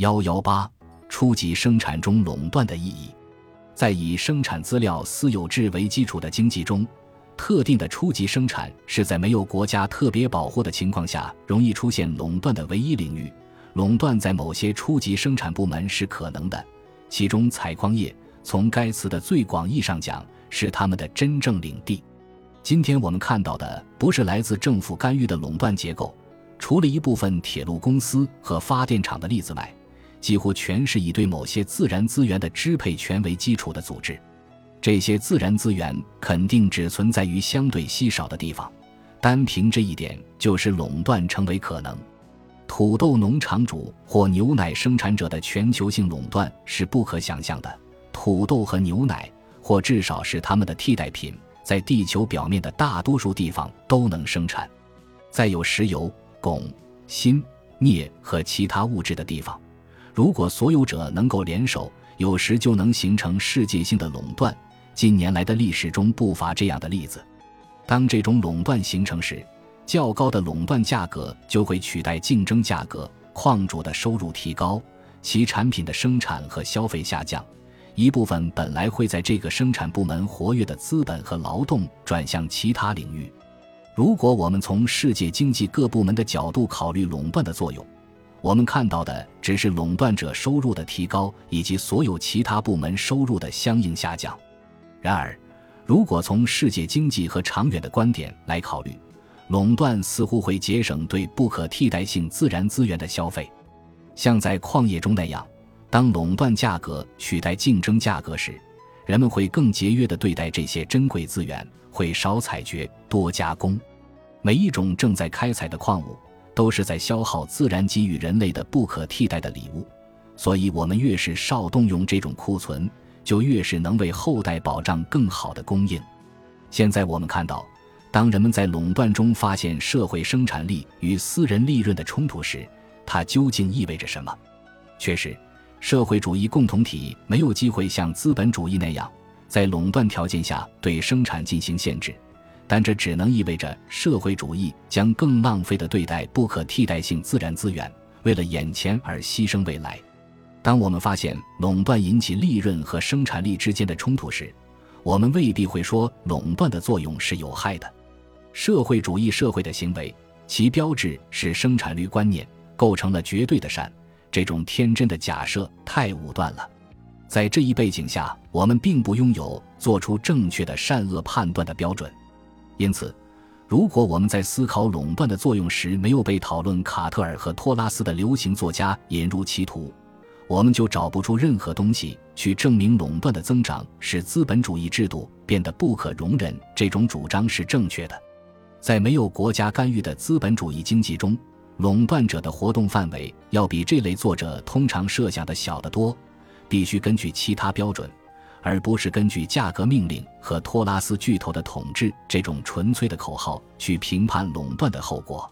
幺幺八，初级生产中垄断的意义，在以生产资料私有制为基础的经济中，特定的初级生产是在没有国家特别保护的情况下容易出现垄断的唯一领域。垄断在某些初级生产部门是可能的，其中采矿业，从该词的最广义上讲，是他们的真正领地。今天我们看到的不是来自政府干预的垄断结构，除了一部分铁路公司和发电厂的例子外。几乎全是以对某些自然资源的支配权为基础的组织，这些自然资源肯定只存在于相对稀少的地方，单凭这一点就使垄断成为可能。土豆农场主或牛奶生产者的全球性垄断是不可想象的。土豆和牛奶，或至少是它们的替代品，在地球表面的大多数地方都能生产。在有石油、汞、锌、镍和其他物质的地方。如果所有者能够联手，有时就能形成世界性的垄断。近年来的历史中不乏这样的例子。当这种垄断形成时，较高的垄断价格就会取代竞争价格，矿主的收入提高，其产品的生产和消费下降，一部分本来会在这个生产部门活跃的资本和劳动转向其他领域。如果我们从世界经济各部门的角度考虑垄断的作用，我们看到的只是垄断者收入的提高，以及所有其他部门收入的相应下降。然而，如果从世界经济和长远的观点来考虑，垄断似乎会节省对不可替代性自然资源的消费，像在矿业中那样，当垄断价格取代竞争价格时，人们会更节约地对待这些珍贵资源，会少采掘、多加工。每一种正在开采的矿物。都是在消耗自然给予人类的不可替代的礼物，所以，我们越是少动用这种库存，就越是能为后代保障更好的供应。现在我们看到，当人们在垄断中发现社会生产力与私人利润的冲突时，它究竟意味着什么？确实，社会主义共同体没有机会像资本主义那样，在垄断条件下对生产进行限制。但这只能意味着社会主义将更浪费的对待不可替代性自然资源，为了眼前而牺牲未来。当我们发现垄断引起利润和生产力之间的冲突时，我们未必会说垄断的作用是有害的。社会主义社会的行为，其标志是生产率观念构成了绝对的善，这种天真的假设太武断了。在这一背景下，我们并不拥有做出正确的善恶判断的标准。因此，如果我们在思考垄断的作用时没有被讨论卡特尔和托拉斯的流行作家引入歧途，我们就找不出任何东西去证明垄断的增长使资本主义制度变得不可容忍。这种主张是正确的。在没有国家干预的资本主义经济中，垄断者的活动范围要比这类作者通常设想的小得多，必须根据其他标准。而不是根据价格命令和托拉斯巨头的统治这种纯粹的口号去评判垄断的后果。